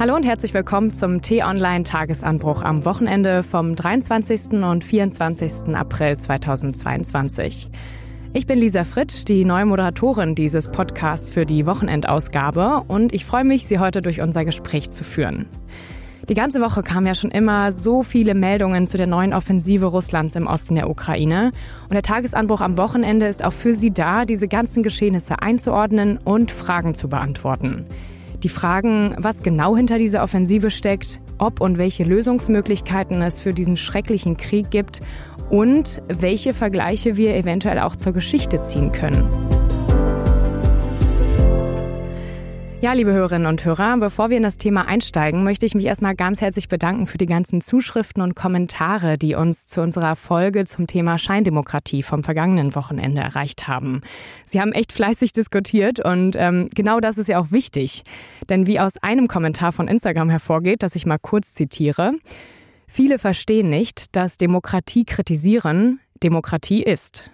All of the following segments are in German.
Hallo und herzlich willkommen zum T-Online Tagesanbruch am Wochenende vom 23. und 24. April 2022. Ich bin Lisa Fritsch, die neue Moderatorin dieses Podcasts für die Wochenendausgabe und ich freue mich, Sie heute durch unser Gespräch zu führen. Die ganze Woche kamen ja schon immer so viele Meldungen zu der neuen Offensive Russlands im Osten der Ukraine. Und der Tagesanbruch am Wochenende ist auch für Sie da, diese ganzen Geschehnisse einzuordnen und Fragen zu beantworten. Die Fragen, was genau hinter dieser Offensive steckt, ob und welche Lösungsmöglichkeiten es für diesen schrecklichen Krieg gibt und welche Vergleiche wir eventuell auch zur Geschichte ziehen können. Ja, liebe Hörerinnen und Hörer, bevor wir in das Thema einsteigen, möchte ich mich erstmal ganz herzlich bedanken für die ganzen Zuschriften und Kommentare, die uns zu unserer Folge zum Thema Scheindemokratie vom vergangenen Wochenende erreicht haben. Sie haben echt fleißig diskutiert und ähm, genau das ist ja auch wichtig. Denn wie aus einem Kommentar von Instagram hervorgeht, das ich mal kurz zitiere, viele verstehen nicht, dass Demokratie kritisieren Demokratie ist.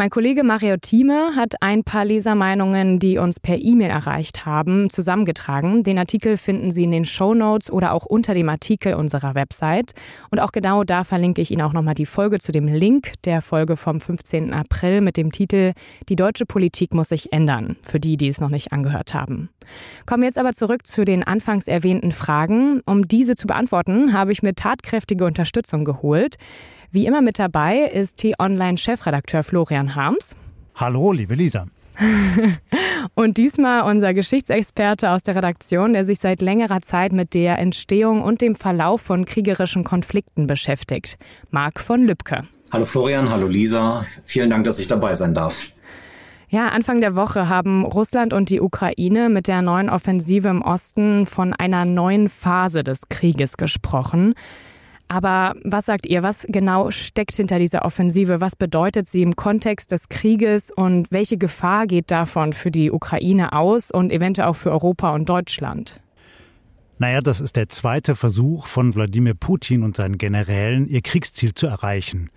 Mein Kollege Mario Thieme hat ein paar Lesermeinungen, die uns per E-Mail erreicht haben, zusammengetragen. Den Artikel finden Sie in den Show Notes oder auch unter dem Artikel unserer Website. Und auch genau da verlinke ich Ihnen auch nochmal die Folge zu dem Link der Folge vom 15. April mit dem Titel Die deutsche Politik muss sich ändern, für die, die es noch nicht angehört haben. Kommen wir jetzt aber zurück zu den anfangs erwähnten Fragen. Um diese zu beantworten, habe ich mir tatkräftige Unterstützung geholt. Wie immer mit dabei ist T-Online-Chefredakteur Florian Harms. Hallo, liebe Lisa. und diesmal unser Geschichtsexperte aus der Redaktion, der sich seit längerer Zeit mit der Entstehung und dem Verlauf von kriegerischen Konflikten beschäftigt. Marc von Lübcke. Hallo Florian, hallo Lisa. Vielen Dank, dass ich dabei sein darf. Ja, Anfang der Woche haben Russland und die Ukraine mit der neuen Offensive im Osten von einer neuen Phase des Krieges gesprochen. Aber was sagt ihr, was genau steckt hinter dieser Offensive? Was bedeutet sie im Kontext des Krieges und welche Gefahr geht davon für die Ukraine aus und eventuell auch für Europa und Deutschland? Naja, das ist der zweite Versuch von Wladimir Putin und seinen Generälen, ihr Kriegsziel zu erreichen,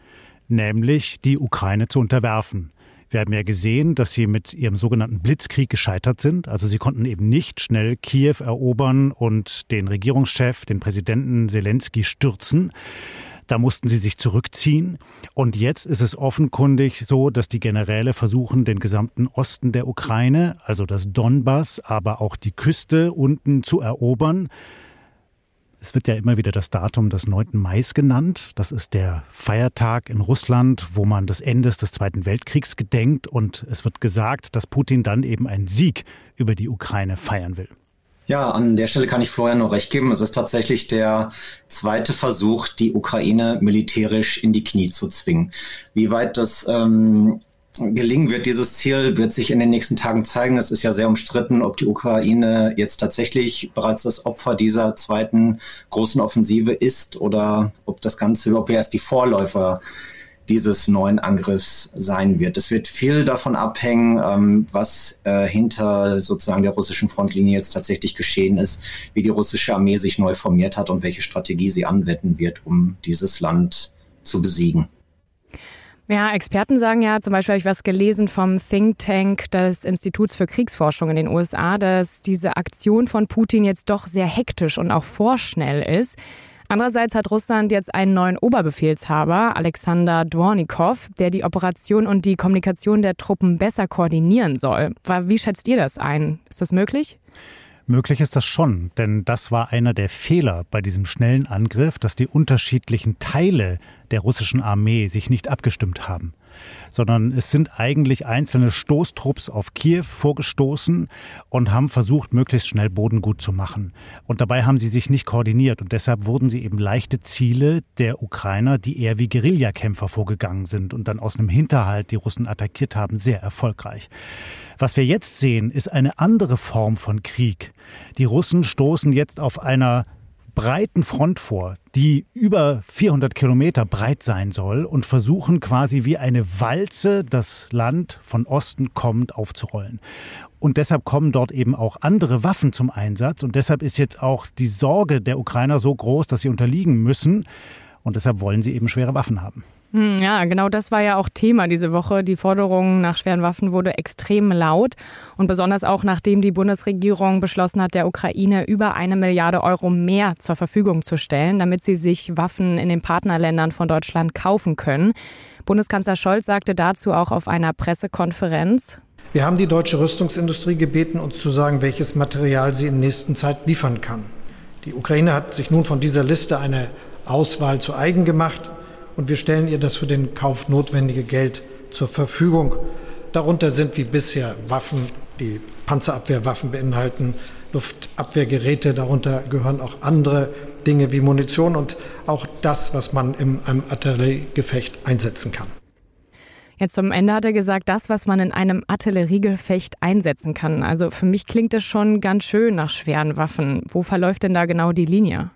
nämlich die Ukraine zu unterwerfen. Wir haben ja gesehen, dass sie mit ihrem sogenannten Blitzkrieg gescheitert sind. Also sie konnten eben nicht schnell Kiew erobern und den Regierungschef, den Präsidenten Zelensky stürzen. Da mussten sie sich zurückziehen. Und jetzt ist es offenkundig so, dass die Generäle versuchen, den gesamten Osten der Ukraine, also das Donbass, aber auch die Küste unten zu erobern. Es wird ja immer wieder das Datum des 9. Mai genannt. Das ist der Feiertag in Russland, wo man des Endes des Zweiten Weltkriegs gedenkt. Und es wird gesagt, dass Putin dann eben einen Sieg über die Ukraine feiern will. Ja, an der Stelle kann ich Florian nur recht geben. Es ist tatsächlich der zweite Versuch, die Ukraine militärisch in die Knie zu zwingen. Wie weit das ähm, gelingen wird, dieses Ziel wird sich in den nächsten Tagen zeigen. Es ist ja sehr umstritten, ob die Ukraine jetzt tatsächlich bereits das Opfer dieser zweiten großen Offensive ist oder ob das Ganze, ob wir erst die Vorläufer dieses neuen Angriffs sein wird. Es wird viel davon abhängen, ähm, was äh, hinter sozusagen der russischen Frontlinie jetzt tatsächlich geschehen ist, wie die russische Armee sich neu formiert hat und welche Strategie sie anwenden wird, um dieses Land zu besiegen. Ja, Experten sagen ja, zum Beispiel habe ich was gelesen vom Think Tank des Instituts für Kriegsforschung in den USA, dass diese Aktion von Putin jetzt doch sehr hektisch und auch vorschnell ist. Andererseits hat Russland jetzt einen neuen Oberbefehlshaber, Alexander Dvornikov, der die Operation und die Kommunikation der Truppen besser koordinieren soll. Wie schätzt ihr das ein? Ist das möglich? Möglich ist das schon, denn das war einer der Fehler bei diesem schnellen Angriff, dass die unterschiedlichen Teile der russischen Armee sich nicht abgestimmt haben sondern es sind eigentlich einzelne Stoßtrupps auf Kiew vorgestoßen und haben versucht, möglichst schnell Boden gut zu machen. Und dabei haben sie sich nicht koordiniert und deshalb wurden sie eben leichte Ziele der Ukrainer, die eher wie Guerillakämpfer vorgegangen sind und dann aus einem Hinterhalt die Russen attackiert haben, sehr erfolgreich. Was wir jetzt sehen, ist eine andere Form von Krieg. Die Russen stoßen jetzt auf einer breiten Front vor, die über 400 Kilometer breit sein soll und versuchen quasi wie eine Walze das Land von Osten kommend aufzurollen. Und deshalb kommen dort eben auch andere Waffen zum Einsatz. Und deshalb ist jetzt auch die Sorge der Ukrainer so groß, dass sie unterliegen müssen. Und deshalb wollen sie eben schwere Waffen haben. Hm, ja, genau das war ja auch Thema diese Woche. Die Forderung nach schweren Waffen wurde extrem laut und besonders auch nachdem die Bundesregierung beschlossen hat, der Ukraine über eine Milliarde Euro mehr zur Verfügung zu stellen, damit sie sich Waffen in den Partnerländern von Deutschland kaufen können. Bundeskanzler Scholz sagte dazu auch auf einer Pressekonferenz. Wir haben die deutsche Rüstungsindustrie gebeten, uns zu sagen, welches Material sie in nächster Zeit liefern kann. Die Ukraine hat sich nun von dieser Liste eine Auswahl zu eigen gemacht und wir stellen ihr das für den Kauf notwendige Geld zur Verfügung. Darunter sind wie bisher Waffen, die Panzerabwehrwaffen beinhalten, Luftabwehrgeräte, darunter gehören auch andere Dinge wie Munition und auch das, was man in einem Artilleriegefecht einsetzen kann. Jetzt zum Ende hat er gesagt, das, was man in einem Artilleriegefecht einsetzen kann. Also für mich klingt es schon ganz schön nach schweren Waffen. Wo verläuft denn da genau die Linie?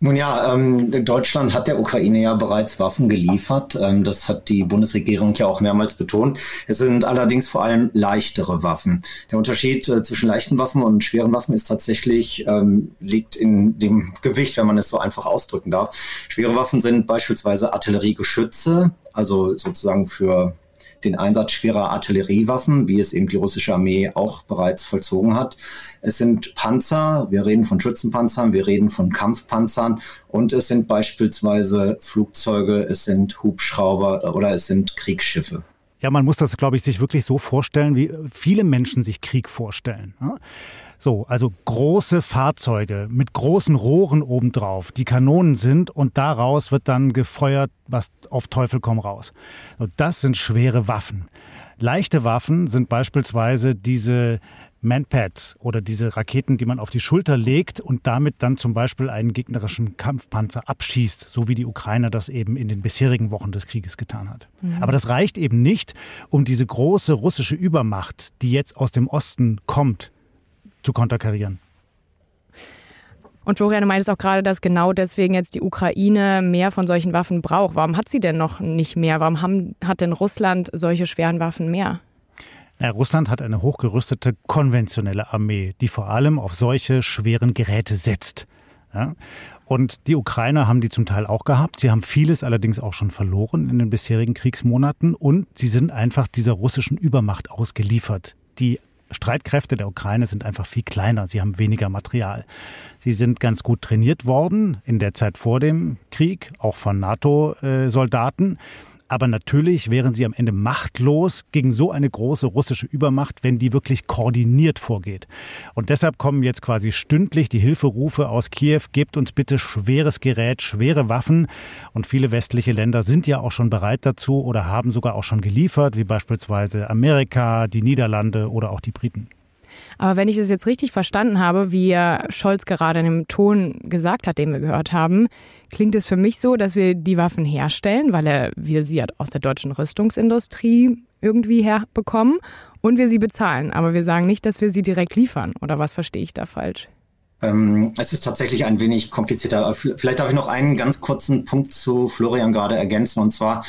Nun ja, ähm, Deutschland hat der Ukraine ja bereits Waffen geliefert. Ähm, das hat die Bundesregierung ja auch mehrmals betont. Es sind allerdings vor allem leichtere Waffen. Der Unterschied äh, zwischen leichten Waffen und schweren Waffen ist tatsächlich, ähm, liegt in dem Gewicht, wenn man es so einfach ausdrücken darf. Schwere Waffen sind beispielsweise Artilleriegeschütze, also sozusagen für den Einsatz schwerer Artilleriewaffen, wie es eben die russische Armee auch bereits vollzogen hat. Es sind Panzer, wir reden von Schützenpanzern, wir reden von Kampfpanzern und es sind beispielsweise Flugzeuge, es sind Hubschrauber oder es sind Kriegsschiffe. Ja, man muss das, glaube ich, sich wirklich so vorstellen, wie viele Menschen sich Krieg vorstellen. So, also große Fahrzeuge mit großen Rohren obendrauf, die Kanonen sind und daraus wird dann gefeuert, was auf Teufel komm raus. Und das sind schwere Waffen. Leichte Waffen sind beispielsweise diese Manpads oder diese Raketen, die man auf die Schulter legt und damit dann zum Beispiel einen gegnerischen Kampfpanzer abschießt, so wie die Ukraine das eben in den bisherigen Wochen des Krieges getan hat. Mhm. Aber das reicht eben nicht, um diese große russische Übermacht, die jetzt aus dem Osten kommt, zu konterkarieren. Und Florian, du meintest auch gerade, dass genau deswegen jetzt die Ukraine mehr von solchen Waffen braucht. Warum hat sie denn noch nicht mehr? Warum haben, hat denn Russland solche schweren Waffen mehr? Ja, Russland hat eine hochgerüstete konventionelle Armee, die vor allem auf solche schweren Geräte setzt. Ja? Und die Ukrainer haben die zum Teil auch gehabt. Sie haben vieles allerdings auch schon verloren in den bisherigen Kriegsmonaten und sie sind einfach dieser russischen Übermacht ausgeliefert. Die Streitkräfte der Ukraine sind einfach viel kleiner. Sie haben weniger Material. Sie sind ganz gut trainiert worden in der Zeit vor dem Krieg, auch von NATO-Soldaten. Aber natürlich wären sie am Ende machtlos gegen so eine große russische Übermacht, wenn die wirklich koordiniert vorgeht. Und deshalb kommen jetzt quasi stündlich die Hilferufe aus Kiew, gebt uns bitte schweres Gerät, schwere Waffen. Und viele westliche Länder sind ja auch schon bereit dazu oder haben sogar auch schon geliefert, wie beispielsweise Amerika, die Niederlande oder auch die Briten. Aber wenn ich es jetzt richtig verstanden habe, wie Scholz gerade in dem Ton gesagt hat, den wir gehört haben, klingt es für mich so, dass wir die Waffen herstellen, weil er, wir sie aus der deutschen Rüstungsindustrie irgendwie herbekommen und wir sie bezahlen. Aber wir sagen nicht, dass wir sie direkt liefern. Oder was verstehe ich da falsch? Ähm, es ist tatsächlich ein wenig komplizierter. Vielleicht darf ich noch einen ganz kurzen Punkt zu Florian gerade ergänzen. Und zwar,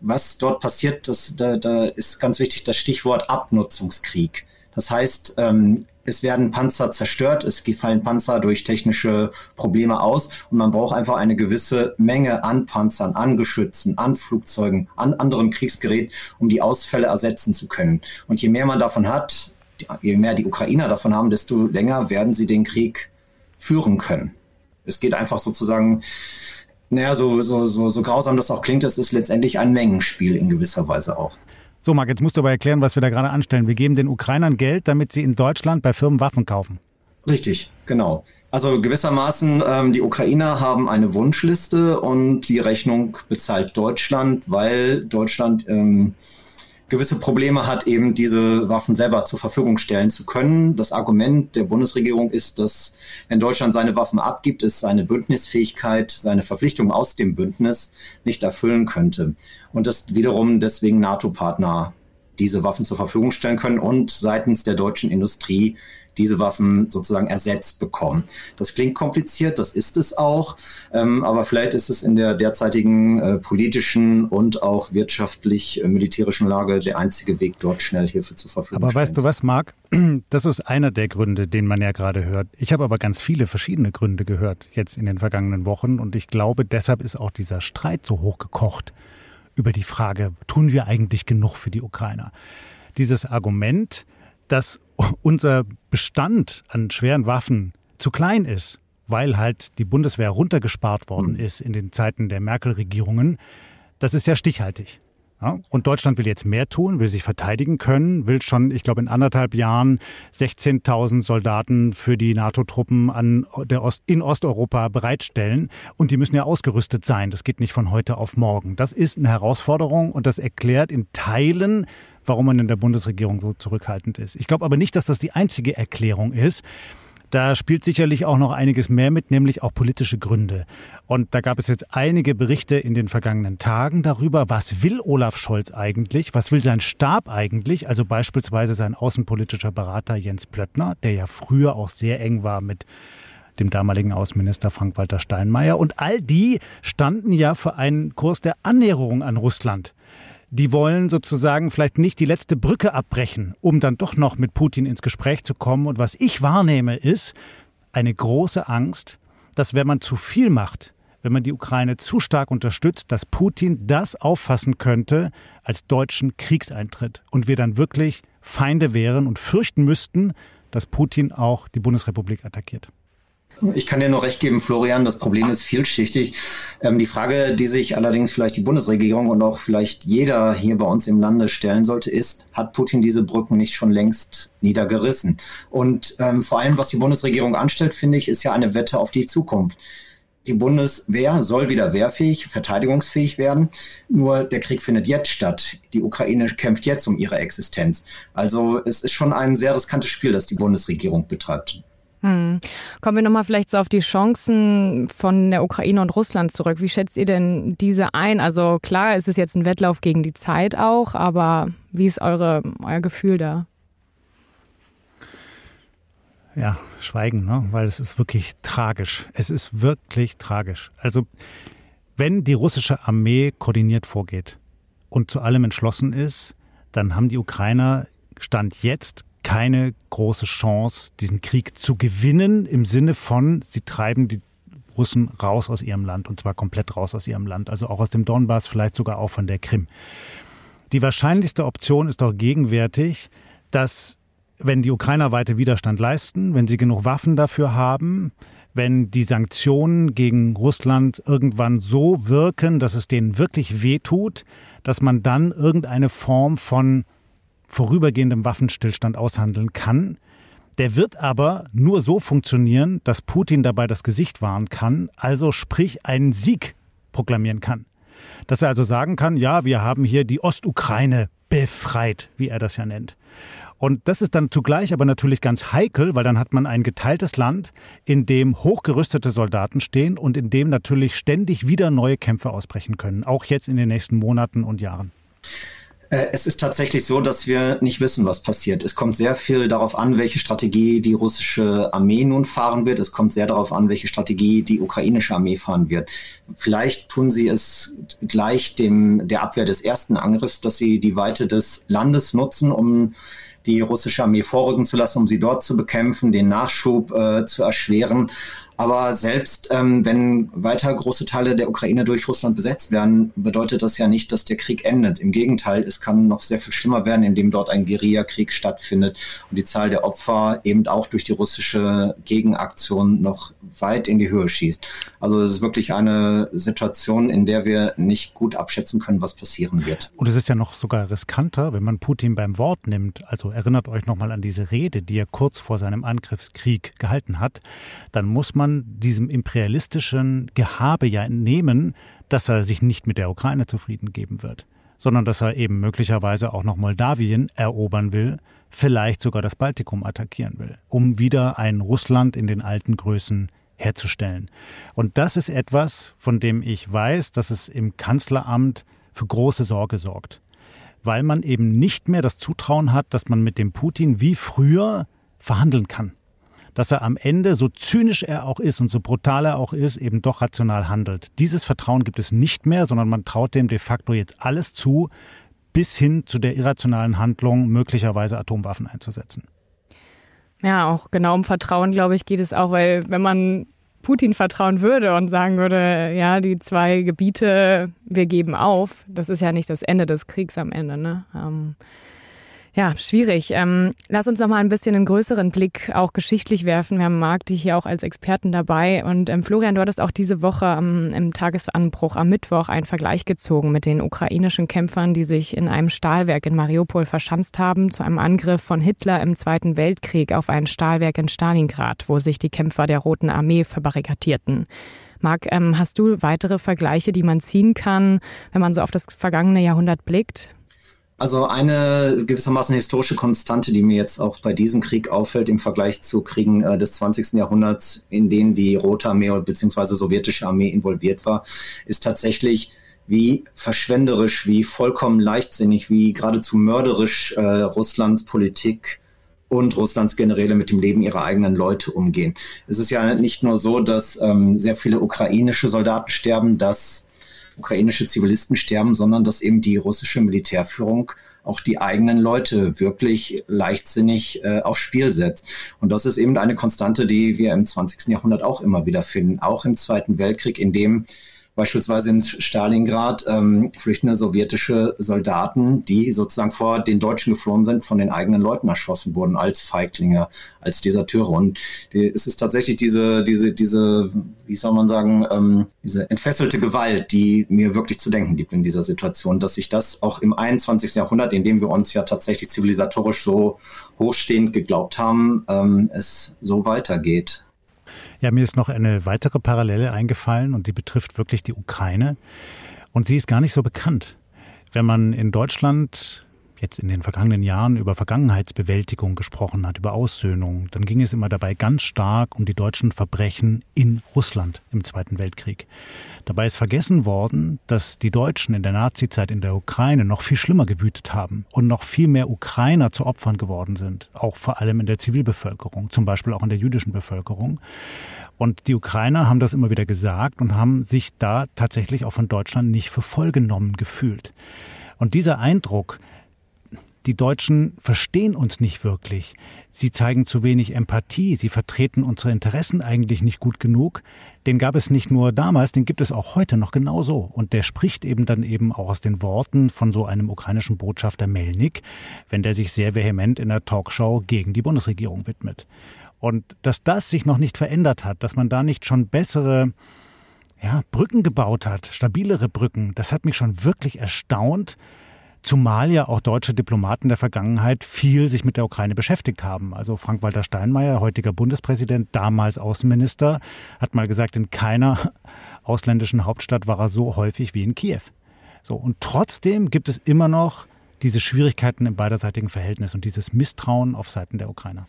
was dort passiert, das, da, da ist ganz wichtig das Stichwort Abnutzungskrieg. Das heißt, ähm, es werden Panzer zerstört, es fallen Panzer durch technische Probleme aus und man braucht einfach eine gewisse Menge an Panzern, an Geschützen, an Flugzeugen, an anderem Kriegsgerät, um die Ausfälle ersetzen zu können. Und je mehr man davon hat, je mehr die Ukrainer davon haben, desto länger werden sie den Krieg führen können. Es geht einfach sozusagen, naja, so, so, so, so grausam das auch klingt, es ist letztendlich ein Mengenspiel in gewisser Weise auch. So, Marc, jetzt musst du aber erklären, was wir da gerade anstellen. Wir geben den Ukrainern Geld, damit sie in Deutschland bei Firmen Waffen kaufen. Richtig, genau. Also gewissermaßen, ähm, die Ukrainer haben eine Wunschliste und die Rechnung bezahlt Deutschland, weil Deutschland ähm, gewisse Probleme hat, eben diese Waffen selber zur Verfügung stellen zu können. Das Argument der Bundesregierung ist, dass wenn Deutschland seine Waffen abgibt, es seine Bündnisfähigkeit, seine Verpflichtung aus dem Bündnis nicht erfüllen könnte. Und das wiederum deswegen NATO-Partner diese Waffen zur Verfügung stellen können und seitens der deutschen Industrie diese Waffen sozusagen ersetzt bekommen. Das klingt kompliziert, das ist es auch, ähm, aber vielleicht ist es in der derzeitigen äh, politischen und auch wirtschaftlich-militärischen äh, Lage der einzige Weg, dort schnell Hilfe zur Verfügung Aber weißt du was, Marc? Das ist einer der Gründe, den man ja gerade hört. Ich habe aber ganz viele verschiedene Gründe gehört jetzt in den vergangenen Wochen und ich glaube, deshalb ist auch dieser Streit so hochgekocht. über die Frage, tun wir eigentlich genug für die Ukrainer? Dieses Argument, dass unser Bestand an schweren Waffen zu klein ist, weil halt die Bundeswehr runtergespart worden hm. ist in den Zeiten der Merkel-Regierungen, das ist ja stichhaltig. Ja, und Deutschland will jetzt mehr tun, will sich verteidigen können, will schon, ich glaube, in anderthalb Jahren 16.000 Soldaten für die NATO-Truppen an der Ost, in Osteuropa bereitstellen. Und die müssen ja ausgerüstet sein. Das geht nicht von heute auf morgen. Das ist eine Herausforderung und das erklärt in Teilen, warum man in der Bundesregierung so zurückhaltend ist. Ich glaube aber nicht, dass das die einzige Erklärung ist. Da spielt sicherlich auch noch einiges mehr mit, nämlich auch politische Gründe. Und da gab es jetzt einige Berichte in den vergangenen Tagen darüber, was will Olaf Scholz eigentlich, was will sein Stab eigentlich, also beispielsweise sein außenpolitischer Berater Jens Plöttner, der ja früher auch sehr eng war mit dem damaligen Außenminister Frank-Walter Steinmeier. Und all die standen ja für einen Kurs der Annäherung an Russland die wollen sozusagen vielleicht nicht die letzte Brücke abbrechen, um dann doch noch mit Putin ins Gespräch zu kommen. Und was ich wahrnehme, ist eine große Angst, dass wenn man zu viel macht, wenn man die Ukraine zu stark unterstützt, dass Putin das auffassen könnte als deutschen Kriegseintritt und wir dann wirklich Feinde wären und fürchten müssten, dass Putin auch die Bundesrepublik attackiert. Ich kann dir nur recht geben, Florian, das Problem ist vielschichtig. Ähm, die Frage, die sich allerdings vielleicht die Bundesregierung und auch vielleicht jeder hier bei uns im Lande stellen sollte, ist, hat Putin diese Brücken nicht schon längst niedergerissen? Und ähm, vor allem, was die Bundesregierung anstellt, finde ich, ist ja eine Wette auf die Zukunft. Die Bundeswehr soll wieder wehrfähig, verteidigungsfähig werden. Nur der Krieg findet jetzt statt. Die Ukraine kämpft jetzt um ihre Existenz. Also es ist schon ein sehr riskantes Spiel, das die Bundesregierung betreibt. Hm. Kommen wir nochmal vielleicht so auf die Chancen von der Ukraine und Russland zurück. Wie schätzt ihr denn diese ein? Also klar, es ist jetzt ein Wettlauf gegen die Zeit auch, aber wie ist eure, euer Gefühl da? Ja, schweigen, ne? weil es ist wirklich tragisch. Es ist wirklich tragisch. Also wenn die russische Armee koordiniert vorgeht und zu allem entschlossen ist, dann haben die Ukrainer Stand jetzt keine große Chance, diesen Krieg zu gewinnen, im Sinne von, sie treiben die Russen raus aus ihrem Land und zwar komplett raus aus ihrem Land, also auch aus dem Donbass, vielleicht sogar auch von der Krim. Die wahrscheinlichste Option ist doch gegenwärtig, dass wenn die Ukrainer weiter Widerstand leisten, wenn sie genug Waffen dafür haben, wenn die Sanktionen gegen Russland irgendwann so wirken, dass es denen wirklich wehtut, dass man dann irgendeine Form von vorübergehendem Waffenstillstand aushandeln kann. Der wird aber nur so funktionieren, dass Putin dabei das Gesicht wahren kann, also sprich einen Sieg proklamieren kann. Dass er also sagen kann, ja, wir haben hier die Ostukraine befreit, wie er das ja nennt. Und das ist dann zugleich aber natürlich ganz heikel, weil dann hat man ein geteiltes Land, in dem hochgerüstete Soldaten stehen und in dem natürlich ständig wieder neue Kämpfe ausbrechen können, auch jetzt in den nächsten Monaten und Jahren. Äh, es ist tatsächlich so, dass wir nicht wissen, was passiert. Es kommt sehr viel darauf an, welche Strategie die russische Armee nun fahren wird. Es kommt sehr darauf an, welche Strategie die ukrainische Armee fahren wird. Vielleicht tun sie es gleich dem, der Abwehr des ersten Angriffs, dass sie die Weite des Landes nutzen, um die russische Armee vorrücken zu lassen, um sie dort zu bekämpfen, den Nachschub äh, zu erschweren. Aber selbst ähm, wenn weiter große Teile der Ukraine durch Russland besetzt werden, bedeutet das ja nicht, dass der Krieg endet. Im Gegenteil, es kann noch sehr viel schlimmer werden, indem dort ein Guerillakrieg stattfindet und die Zahl der Opfer eben auch durch die russische Gegenaktion noch weit in die Höhe schießt. Also es ist wirklich eine Situation, in der wir nicht gut abschätzen können, was passieren wird. Und es ist ja noch sogar riskanter, wenn man Putin beim Wort nimmt. Also erinnert euch nochmal an diese Rede, die er kurz vor seinem Angriffskrieg gehalten hat. Dann muss man man diesem imperialistischen Gehabe ja entnehmen, dass er sich nicht mit der Ukraine zufrieden geben wird, sondern dass er eben möglicherweise auch noch Moldawien erobern will, vielleicht sogar das Baltikum attackieren will, um wieder ein Russland in den alten Größen herzustellen. Und das ist etwas, von dem ich weiß, dass es im Kanzleramt für große Sorge sorgt, weil man eben nicht mehr das Zutrauen hat, dass man mit dem Putin wie früher verhandeln kann dass er am Ende, so zynisch er auch ist und so brutal er auch ist, eben doch rational handelt. Dieses Vertrauen gibt es nicht mehr, sondern man traut dem de facto jetzt alles zu, bis hin zu der irrationalen Handlung, möglicherweise Atomwaffen einzusetzen. Ja, auch genau um Vertrauen, glaube ich, geht es auch, weil wenn man Putin vertrauen würde und sagen würde, ja, die zwei Gebiete, wir geben auf, das ist ja nicht das Ende des Kriegs am Ende. Ne? Ähm, ja, schwierig. Ähm, lass uns noch mal ein bisschen einen größeren Blick auch geschichtlich werfen. Wir haben Marc dich hier auch als Experten dabei. Und ähm, Florian, du hattest auch diese Woche am, im Tagesanbruch am Mittwoch einen Vergleich gezogen mit den ukrainischen Kämpfern, die sich in einem Stahlwerk in Mariupol verschanzt haben, zu einem Angriff von Hitler im Zweiten Weltkrieg auf ein Stahlwerk in Stalingrad, wo sich die Kämpfer der Roten Armee verbarrikadierten. Marc, ähm, hast du weitere Vergleiche, die man ziehen kann, wenn man so auf das vergangene Jahrhundert blickt? Also eine gewissermaßen historische Konstante, die mir jetzt auch bei diesem Krieg auffällt im Vergleich zu Kriegen äh, des 20. Jahrhunderts, in denen die Rote Armee bzw. sowjetische Armee involviert war, ist tatsächlich, wie verschwenderisch, wie vollkommen leichtsinnig, wie geradezu mörderisch äh, Russlands Politik und Russlands Generäle mit dem Leben ihrer eigenen Leute umgehen. Es ist ja nicht nur so, dass ähm, sehr viele ukrainische Soldaten sterben, dass ukrainische Zivilisten sterben, sondern dass eben die russische Militärführung auch die eigenen Leute wirklich leichtsinnig äh, aufs Spiel setzt. Und das ist eben eine Konstante, die wir im 20. Jahrhundert auch immer wieder finden, auch im Zweiten Weltkrieg, in dem beispielsweise in Stalingrad ähm, flüchtende sowjetische Soldaten, die sozusagen vor den Deutschen geflohen sind, von den eigenen Leuten erschossen wurden als Feiglinge, als Deserteure. Und die, es ist tatsächlich diese, diese, diese, wie soll man sagen, ähm, diese entfesselte Gewalt, die mir wirklich zu denken gibt in dieser Situation, dass sich das auch im 21. Jahrhundert, in dem wir uns ja tatsächlich zivilisatorisch so hochstehend geglaubt haben, ähm, es so weitergeht. Ja, mir ist noch eine weitere Parallele eingefallen und die betrifft wirklich die Ukraine. Und sie ist gar nicht so bekannt. Wenn man in Deutschland jetzt in den vergangenen Jahren über Vergangenheitsbewältigung gesprochen hat, über Aussöhnung, dann ging es immer dabei ganz stark um die deutschen Verbrechen in Russland im Zweiten Weltkrieg. Dabei ist vergessen worden, dass die Deutschen in der Nazizeit in der Ukraine noch viel schlimmer gewütet haben und noch viel mehr Ukrainer zu Opfern geworden sind, auch vor allem in der Zivilbevölkerung, zum Beispiel auch in der jüdischen Bevölkerung. Und die Ukrainer haben das immer wieder gesagt und haben sich da tatsächlich auch von Deutschland nicht für voll genommen gefühlt. Und dieser Eindruck, die Deutschen verstehen uns nicht wirklich. Sie zeigen zu wenig Empathie. Sie vertreten unsere Interessen eigentlich nicht gut genug. Den gab es nicht nur damals, den gibt es auch heute noch genauso. Und der spricht eben dann eben auch aus den Worten von so einem ukrainischen Botschafter Melnik, wenn der sich sehr vehement in der Talkshow gegen die Bundesregierung widmet. Und dass das sich noch nicht verändert hat, dass man da nicht schon bessere ja, Brücken gebaut hat, stabilere Brücken, das hat mich schon wirklich erstaunt, Zumal ja auch deutsche Diplomaten der Vergangenheit viel sich mit der Ukraine beschäftigt haben. Also Frank-Walter Steinmeier, heutiger Bundespräsident, damals Außenminister, hat mal gesagt, in keiner ausländischen Hauptstadt war er so häufig wie in Kiew. So, und trotzdem gibt es immer noch diese Schwierigkeiten im beiderseitigen Verhältnis und dieses Misstrauen auf Seiten der Ukrainer.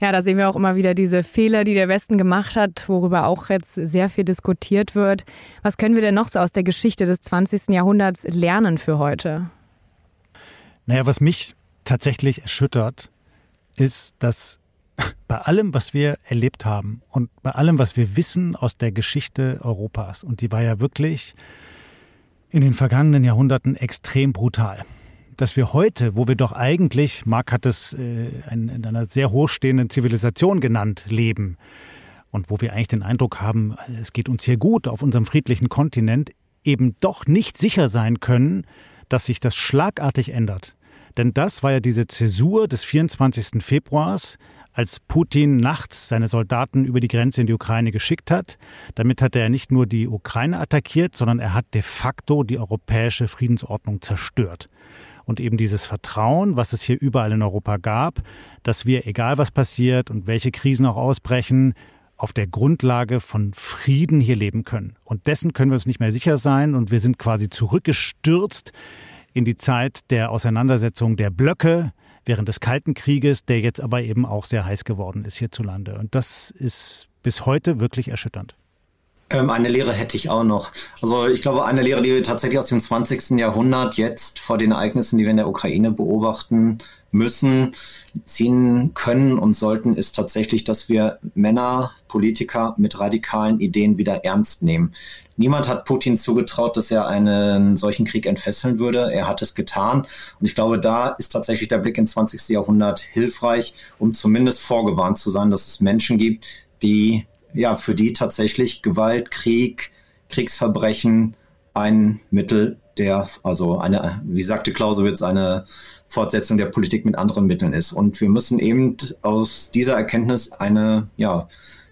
Ja, da sehen wir auch immer wieder diese Fehler, die der Westen gemacht hat, worüber auch jetzt sehr viel diskutiert wird. Was können wir denn noch so aus der Geschichte des 20. Jahrhunderts lernen für heute? Naja, was mich tatsächlich erschüttert, ist, dass bei allem, was wir erlebt haben und bei allem, was wir wissen aus der Geschichte Europas, und die war ja wirklich in den vergangenen Jahrhunderten extrem brutal dass wir heute, wo wir doch eigentlich, Marc hat es äh, in, in einer sehr hochstehenden Zivilisation genannt, leben und wo wir eigentlich den Eindruck haben, es geht uns hier gut auf unserem friedlichen Kontinent, eben doch nicht sicher sein können, dass sich das schlagartig ändert. Denn das war ja diese Zäsur des 24. Februars, als Putin nachts seine Soldaten über die Grenze in die Ukraine geschickt hat. Damit hat er nicht nur die Ukraine attackiert, sondern er hat de facto die europäische Friedensordnung zerstört und eben dieses Vertrauen, was es hier überall in Europa gab, dass wir, egal was passiert und welche Krisen auch ausbrechen, auf der Grundlage von Frieden hier leben können. Und dessen können wir uns nicht mehr sicher sein und wir sind quasi zurückgestürzt in die Zeit der Auseinandersetzung der Blöcke während des Kalten Krieges, der jetzt aber eben auch sehr heiß geworden ist hierzulande. Und das ist bis heute wirklich erschütternd. Ähm, eine Lehre hätte ich auch noch. Also ich glaube, eine Lehre, die wir tatsächlich aus dem 20. Jahrhundert jetzt vor den Ereignissen, die wir in der Ukraine beobachten müssen, ziehen können und sollten, ist tatsächlich, dass wir Männer, Politiker mit radikalen Ideen wieder ernst nehmen. Niemand hat Putin zugetraut, dass er einen solchen Krieg entfesseln würde. Er hat es getan. Und ich glaube, da ist tatsächlich der Blick ins 20. Jahrhundert hilfreich, um zumindest vorgewarnt zu sein, dass es Menschen gibt, die ja, für die tatsächlich Gewalt, Krieg, Kriegsverbrechen ein Mittel der, also eine, wie sagte Clausewitz, eine Fortsetzung der Politik mit anderen Mitteln ist. Und wir müssen eben aus dieser Erkenntnis eine, ja,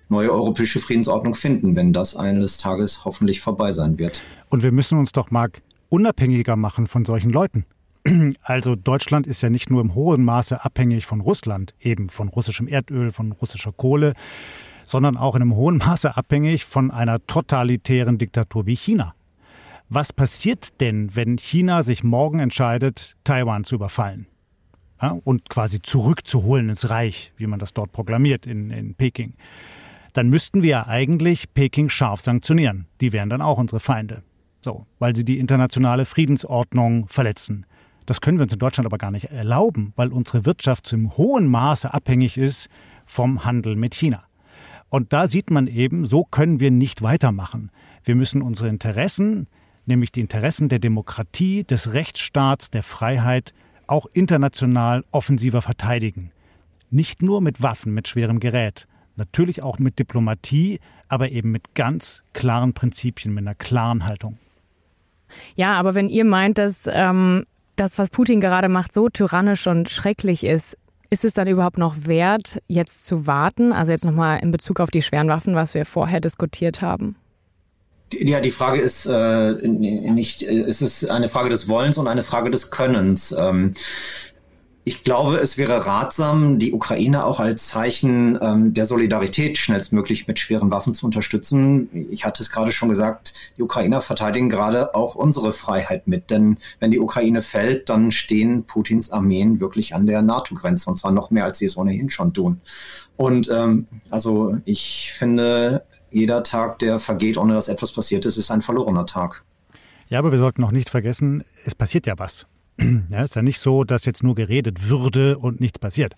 neue europäische Friedensordnung finden, wenn das eines Tages hoffentlich vorbei sein wird. Und wir müssen uns doch, Marc, unabhängiger machen von solchen Leuten. Also Deutschland ist ja nicht nur im hohen Maße abhängig von Russland, eben von russischem Erdöl, von russischer Kohle, sondern auch in einem hohen Maße abhängig von einer totalitären Diktatur wie China. Was passiert denn, wenn China sich morgen entscheidet, Taiwan zu überfallen? Ja, und quasi zurückzuholen ins Reich, wie man das dort proklamiert in, in Peking. Dann müssten wir ja eigentlich Peking scharf sanktionieren. Die wären dann auch unsere Feinde. So, weil sie die internationale Friedensordnung verletzen. Das können wir uns in Deutschland aber gar nicht erlauben, weil unsere Wirtschaft zum hohen Maße abhängig ist vom Handel mit China. Und da sieht man eben, so können wir nicht weitermachen. Wir müssen unsere Interessen, nämlich die Interessen der Demokratie, des Rechtsstaats, der Freiheit, auch international offensiver verteidigen. Nicht nur mit Waffen, mit schwerem Gerät, natürlich auch mit Diplomatie, aber eben mit ganz klaren Prinzipien, mit einer klaren Haltung. Ja, aber wenn ihr meint, dass ähm, das, was Putin gerade macht, so tyrannisch und schrecklich ist, ist es dann überhaupt noch wert, jetzt zu warten? Also jetzt nochmal in Bezug auf die schweren Waffen, was wir vorher diskutiert haben. Ja, die Frage ist äh, nicht, äh, es ist eine Frage des Wollens und eine Frage des Könnens. Ähm, ich glaube, es wäre ratsam, die Ukraine auch als Zeichen ähm, der Solidarität schnellstmöglich mit schweren Waffen zu unterstützen. Ich hatte es gerade schon gesagt, die Ukrainer verteidigen gerade auch unsere Freiheit mit. Denn wenn die Ukraine fällt, dann stehen Putins Armeen wirklich an der NATO-Grenze und zwar noch mehr, als sie es ohnehin schon tun. Und ähm, also ich finde, jeder Tag, der vergeht, ohne dass etwas passiert ist, ist ein verlorener Tag. Ja, aber wir sollten noch nicht vergessen, es passiert ja was. Ja, ist ja nicht so, dass jetzt nur geredet würde und nichts passiert.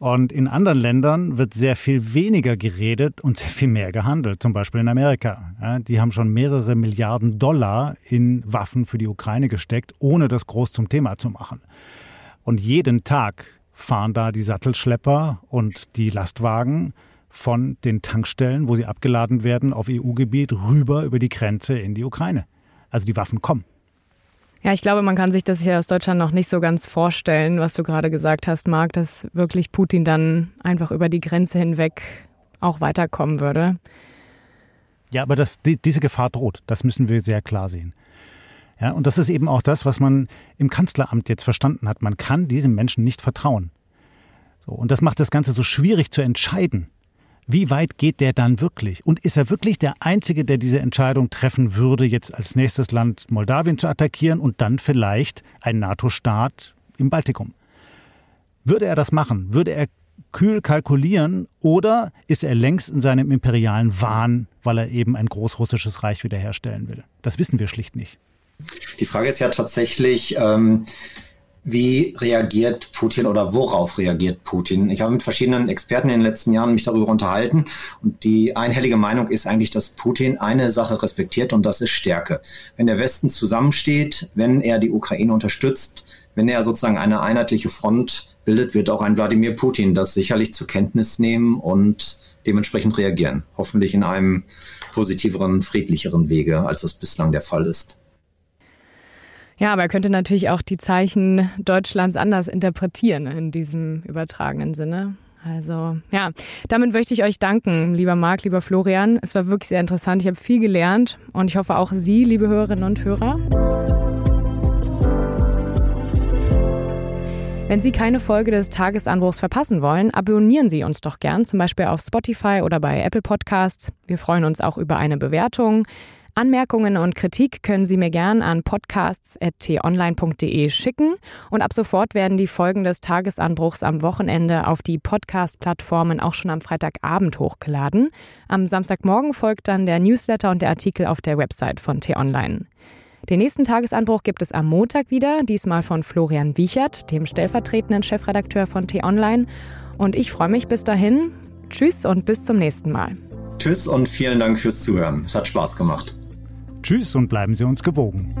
Und in anderen Ländern wird sehr viel weniger geredet und sehr viel mehr gehandelt. Zum Beispiel in Amerika. Ja, die haben schon mehrere Milliarden Dollar in Waffen für die Ukraine gesteckt, ohne das groß zum Thema zu machen. Und jeden Tag fahren da die Sattelschlepper und die Lastwagen von den Tankstellen, wo sie abgeladen werden, auf EU-Gebiet rüber über die Grenze in die Ukraine. Also die Waffen kommen. Ja, ich glaube, man kann sich das hier aus Deutschland noch nicht so ganz vorstellen, was du gerade gesagt hast, Marc, dass wirklich Putin dann einfach über die Grenze hinweg auch weiterkommen würde. Ja, aber das, die, diese Gefahr droht. Das müssen wir sehr klar sehen. Ja, und das ist eben auch das, was man im Kanzleramt jetzt verstanden hat. Man kann diesem Menschen nicht vertrauen. So, und das macht das Ganze so schwierig zu entscheiden wie weit geht der dann wirklich? Und ist er wirklich der Einzige, der diese Entscheidung treffen würde, jetzt als nächstes Land Moldawien zu attackieren und dann vielleicht ein NATO-Staat im Baltikum? Würde er das machen? Würde er kühl kalkulieren oder ist er längst in seinem imperialen Wahn, weil er eben ein großrussisches Reich wiederherstellen will? Das wissen wir schlicht nicht. Die Frage ist ja tatsächlich, ähm, wie reagiert Putin oder worauf reagiert Putin? Ich habe mit verschiedenen Experten in den letzten Jahren mich darüber unterhalten und die einhellige Meinung ist eigentlich, dass Putin eine Sache respektiert und das ist Stärke. Wenn der Westen zusammensteht, wenn er die Ukraine unterstützt, wenn er sozusagen eine einheitliche Front bildet, wird auch ein Wladimir Putin das sicherlich zur Kenntnis nehmen und dementsprechend reagieren. Hoffentlich in einem positiveren, friedlicheren Wege, als das bislang der Fall ist. Ja, aber er könnte natürlich auch die Zeichen Deutschlands anders interpretieren in diesem übertragenen Sinne. Also ja, damit möchte ich euch danken, lieber Marc, lieber Florian. Es war wirklich sehr interessant. Ich habe viel gelernt und ich hoffe auch Sie, liebe Hörerinnen und Hörer. Wenn Sie keine Folge des Tagesanbruchs verpassen wollen, abonnieren Sie uns doch gern, zum Beispiel auf Spotify oder bei Apple Podcasts. Wir freuen uns auch über eine Bewertung. Anmerkungen und Kritik können Sie mir gern an podcasts.tonline.de schicken und ab sofort werden die Folgen des Tagesanbruchs am Wochenende auf die Podcast-Plattformen auch schon am Freitagabend hochgeladen. Am Samstagmorgen folgt dann der Newsletter und der Artikel auf der Website von T-Online. Den nächsten Tagesanbruch gibt es am Montag wieder, diesmal von Florian Wiechert, dem stellvertretenden Chefredakteur von T-Online. Und ich freue mich bis dahin. Tschüss und bis zum nächsten Mal. Tschüss und vielen Dank fürs Zuhören. Es hat Spaß gemacht. Tschüss und bleiben Sie uns gewogen.